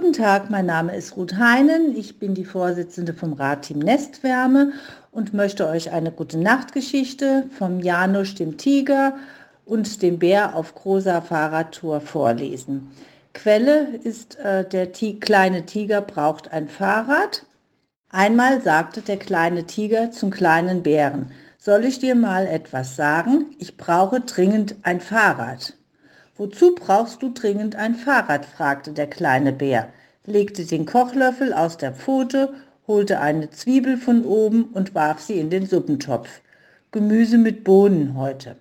Guten Tag, mein Name ist Ruth Heinen. Ich bin die Vorsitzende vom Radteam Nestwärme und möchte euch eine gute Nachtgeschichte vom Janusz, dem Tiger und dem Bär auf großer Fahrradtour vorlesen. Quelle ist äh, der T kleine Tiger braucht ein Fahrrad. Einmal sagte der kleine Tiger zum kleinen Bären, soll ich dir mal etwas sagen? Ich brauche dringend ein Fahrrad. Wozu brauchst du dringend ein Fahrrad? fragte der kleine Bär, legte den Kochlöffel aus der Pfote, holte eine Zwiebel von oben und warf sie in den Suppentopf. Gemüse mit Bohnen heute.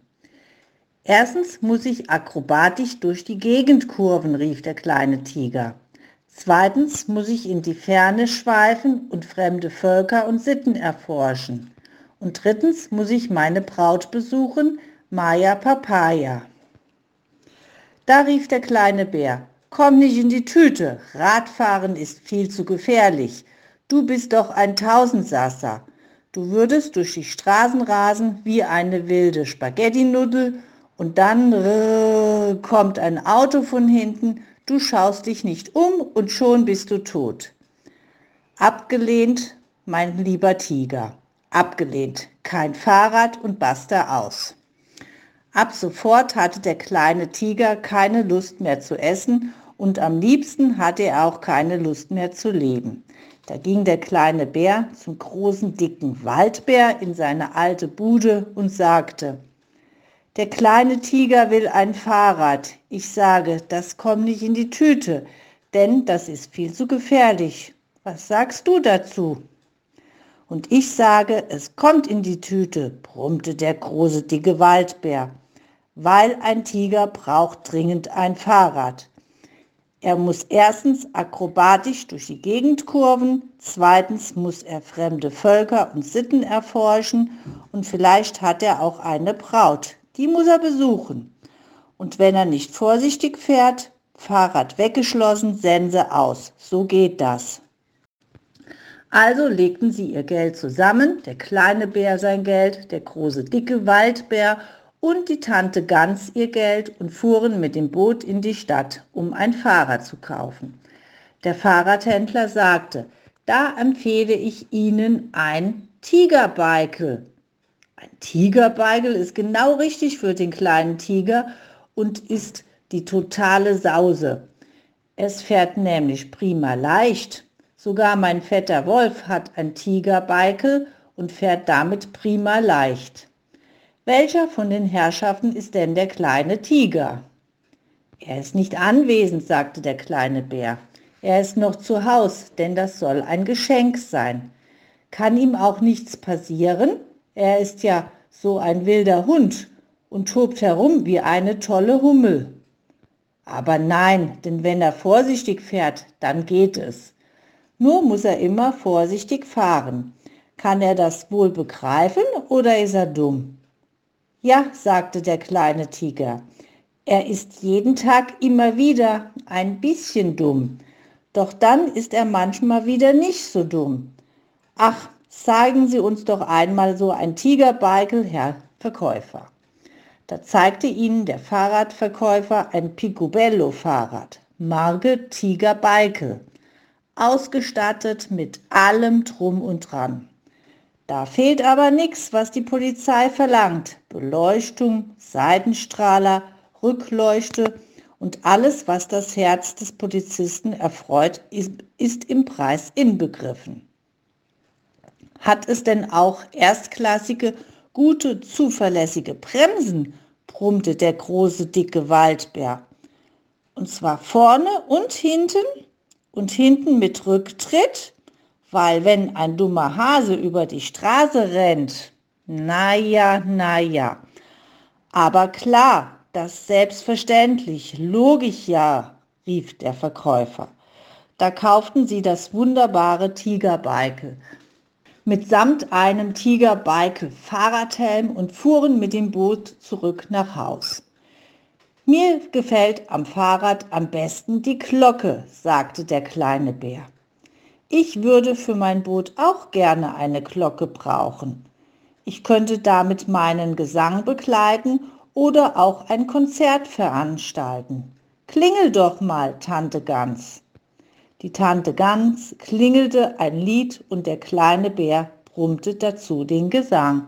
Erstens muss ich akrobatisch durch die Gegend kurven, rief der kleine Tiger. Zweitens muss ich in die Ferne schweifen und fremde Völker und Sitten erforschen. Und drittens muss ich meine Braut besuchen, Maya Papaya. Da rief der kleine Bär, komm nicht in die Tüte, Radfahren ist viel zu gefährlich. Du bist doch ein Tausendsasser. Du würdest durch die Straßen rasen wie eine wilde Spaghetti-Nudel und dann rrr, kommt ein Auto von hinten, du schaust dich nicht um und schon bist du tot. Abgelehnt, mein lieber Tiger. Abgelehnt. Kein Fahrrad und basta aus. Ab sofort hatte der kleine Tiger keine Lust mehr zu essen und am liebsten hatte er auch keine Lust mehr zu leben. Da ging der kleine Bär zum großen dicken Waldbär in seine alte Bude und sagte, der kleine Tiger will ein Fahrrad. Ich sage, das kommt nicht in die Tüte, denn das ist viel zu gefährlich. Was sagst du dazu? Und ich sage, es kommt in die Tüte, brummte der große dicke Waldbär, weil ein Tiger braucht dringend ein Fahrrad. Er muss erstens akrobatisch durch die Gegend kurven, zweitens muss er fremde Völker und Sitten erforschen und vielleicht hat er auch eine Braut, die muss er besuchen. Und wenn er nicht vorsichtig fährt, Fahrrad weggeschlossen, Sense aus. So geht das. Also legten sie ihr Geld zusammen, der kleine Bär sein Geld, der große dicke Waldbär und die Tante Gans ihr Geld und fuhren mit dem Boot in die Stadt, um ein Fahrrad zu kaufen. Der Fahrradhändler sagte, da empfehle ich Ihnen ein Tigerbeikel. Ein Tigerbeikel ist genau richtig für den kleinen Tiger und ist die totale Sause. Es fährt nämlich prima leicht Sogar mein fetter Wolf hat ein Tigerbeikel und fährt damit prima leicht. Welcher von den Herrschaften ist denn der kleine Tiger? Er ist nicht anwesend, sagte der kleine Bär. Er ist noch zu Haus, denn das soll ein Geschenk sein. Kann ihm auch nichts passieren? Er ist ja so ein wilder Hund und tobt herum wie eine tolle Hummel. Aber nein, denn wenn er vorsichtig fährt, dann geht es. Nur muss er immer vorsichtig fahren. Kann er das wohl begreifen oder ist er dumm? Ja, sagte der kleine Tiger. Er ist jeden Tag immer wieder ein bisschen dumm. Doch dann ist er manchmal wieder nicht so dumm. Ach, zeigen Sie uns doch einmal so ein Tigerbeikel, Herr Verkäufer. Da zeigte ihnen der Fahrradverkäufer ein Picobello-Fahrrad, Marke Tiger Beikel ausgestattet mit allem drum und dran. Da fehlt aber nichts, was die Polizei verlangt. Beleuchtung, Seitenstrahler, Rückleuchte und alles, was das Herz des Polizisten erfreut, ist, ist im Preis inbegriffen. Hat es denn auch erstklassige, gute, zuverlässige Bremsen? brummte der große, dicke Waldbär. Und zwar vorne und hinten? und hinten mit Rücktritt, weil wenn ein dummer Hase über die Straße rennt, naja, naja. Aber klar, das selbstverständlich, logisch ja, rief der Verkäufer. Da kauften sie das wunderbare Tigerbeikel mitsamt einem Tigerbeikel Fahrradhelm und fuhren mit dem Boot zurück nach Haus. Mir gefällt am Fahrrad am besten die Glocke, sagte der kleine Bär. Ich würde für mein Boot auch gerne eine Glocke brauchen. Ich könnte damit meinen Gesang begleiten oder auch ein Konzert veranstalten. Klingel doch mal, Tante Gans. Die Tante Gans klingelte ein Lied und der kleine Bär brummte dazu den Gesang.